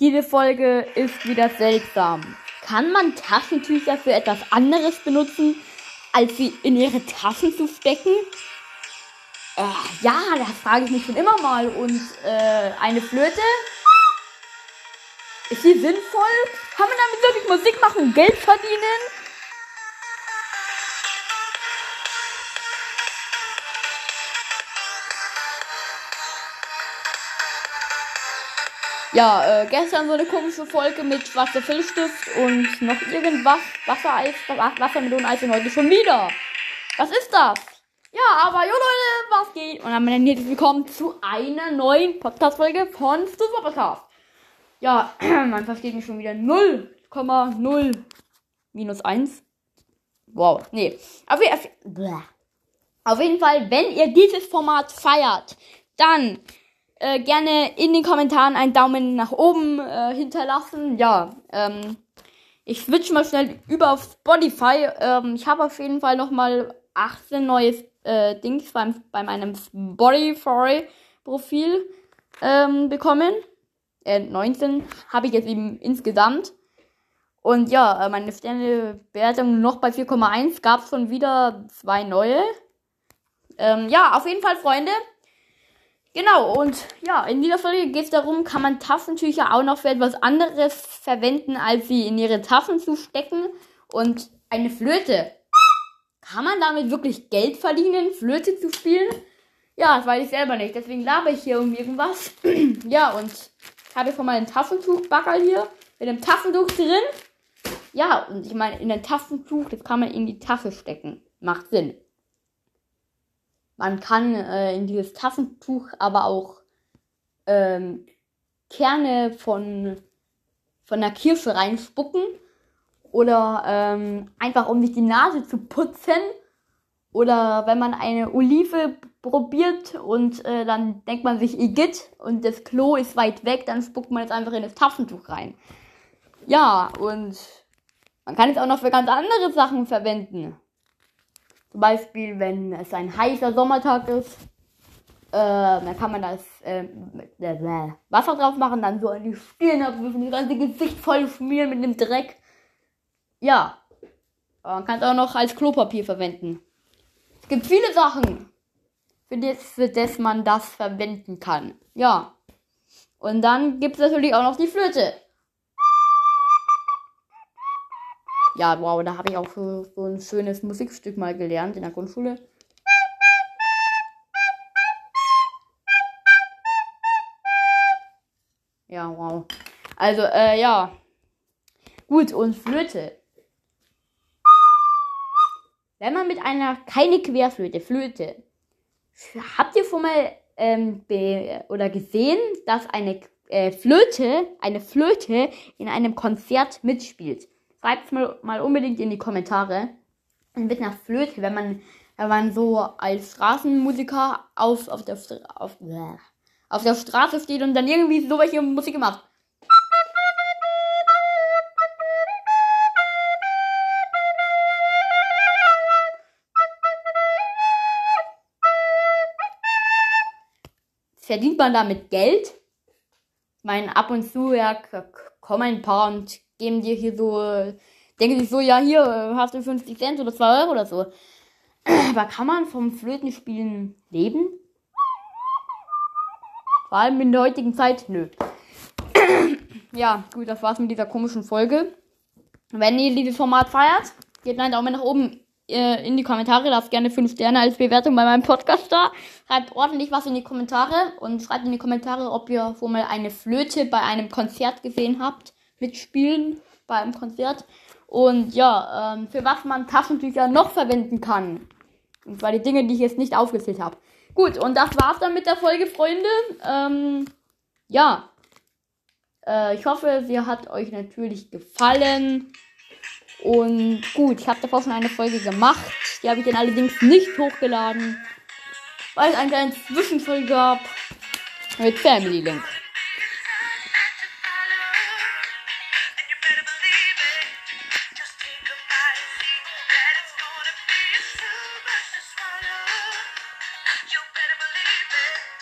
Diese Folge ist wieder seltsam. Kann man Taschentücher für etwas anderes benutzen, als sie in ihre Taschen zu stecken? Äh, ja, das frage ich mich schon immer mal. Und äh, eine Flöte? Ist sie sinnvoll? Kann man damit wirklich Musik machen und Geld verdienen? Ja, äh, gestern so eine komische Folge mit schwarzer Filzstift und noch irgendwas. Wassereis, Wassermeloneis und heute schon wieder. Was ist das? Ja, aber jo Leute, was geht? Und dann herzlich willkommen zu einer neuen Podcast-Folge von Super Podcast. Ja, man versteht mich schon wieder 0,0 minus 1. Wow, nee. Auf, auf jeden Fall, wenn ihr dieses Format feiert, dann äh, gerne in den Kommentaren einen Daumen nach oben äh, hinterlassen. Ja, ähm, ich switch mal schnell über auf Spotify. Ähm, ich habe auf jeden Fall noch mal 18 neue äh, Dings beim, bei meinem Spotify-Profil ähm, bekommen. Äh, 19 habe ich jetzt eben insgesamt. Und ja, äh, meine Sternebewertung noch bei 4,1 gab es schon wieder zwei neue. Ähm, ja, auf jeden Fall, Freunde. Genau, und ja, in dieser Folge geht es darum, kann man Taschentücher auch noch für etwas anderes verwenden, als sie in ihre Taschen zu stecken. Und eine Flöte. Kann man damit wirklich Geld verdienen, Flöte zu spielen? Ja, das weiß ich selber nicht. Deswegen laber ich hier um irgendwas. ja, und ich habe von meinem Taschentuchbackel hier mit einem Taschentuch drin. Ja, und ich meine, in ein Taschentuch, das kann man in die Tasche stecken. Macht Sinn. Man kann äh, in dieses Taschentuch aber auch ähm, Kerne von, von der Kirsche reinspucken. Oder ähm, einfach um sich die Nase zu putzen. Oder wenn man eine Olive probiert und äh, dann denkt man sich, Igitt und das Klo ist weit weg, dann spuckt man es einfach in das Taschentuch rein. Ja, und man kann es auch noch für ganz andere Sachen verwenden. Zum Beispiel, wenn es ein heißer Sommertag ist, äh, dann kann man das äh, Wasser drauf machen, dann so an die Stirn abwürfen, das ganze Gesicht voll schmieren mit dem Dreck. Ja. Man kann es auch noch als Klopapier verwenden. Es gibt viele Sachen, für das, für das man das verwenden kann. Ja. Und dann gibt es natürlich auch noch die Flöte. Ja, wow, da habe ich auch so, so ein schönes Musikstück mal gelernt in der Grundschule. Ja, wow. Also, äh, ja. Gut, und Flöte. Wenn man mit einer, keine Querflöte, Flöte. Habt ihr schon mal ähm, oder gesehen, dass eine äh, Flöte, eine Flöte in einem Konzert mitspielt? Schreibt es mal, mal unbedingt in die Kommentare. Ein bisschen nach Flöte, wenn man, wenn man so als Straßenmusiker auf, auf, der, auf, auf der Straße steht und dann irgendwie so welche Musik macht. Verdient man damit Geld? Ich meine, ab und zu ja, kommen ein paar und geben dir hier so, denken sich so, ja, hier hast du 50 Cent oder 2 Euro oder so. Aber kann man vom Flötenspielen leben? Vor allem in der heutigen Zeit? Nö. ja, gut, das war's mit dieser komischen Folge. Wenn ihr dieses Format feiert, gebt einen Daumen nach oben äh, in die Kommentare. Lasst gerne 5 Sterne als Bewertung bei meinem Podcast da. Schreibt ordentlich was in die Kommentare und schreibt in die Kommentare, ob ihr wohl mal eine Flöte bei einem Konzert gesehen habt mitspielen beim Konzert. Und ja, ähm, für was man Taschentücher noch verwenden kann. Und zwar die Dinge, die ich jetzt nicht aufgezählt habe. Gut, und das war's dann mit der Folge, Freunde. Ähm, ja. Äh, ich hoffe, sie hat euch natürlich gefallen. Und gut, ich habe davor schon eine Folge gemacht. Die habe ich dann allerdings nicht hochgeladen. Weil es eine kleine Zwischenfolge gab. Mit Family Link.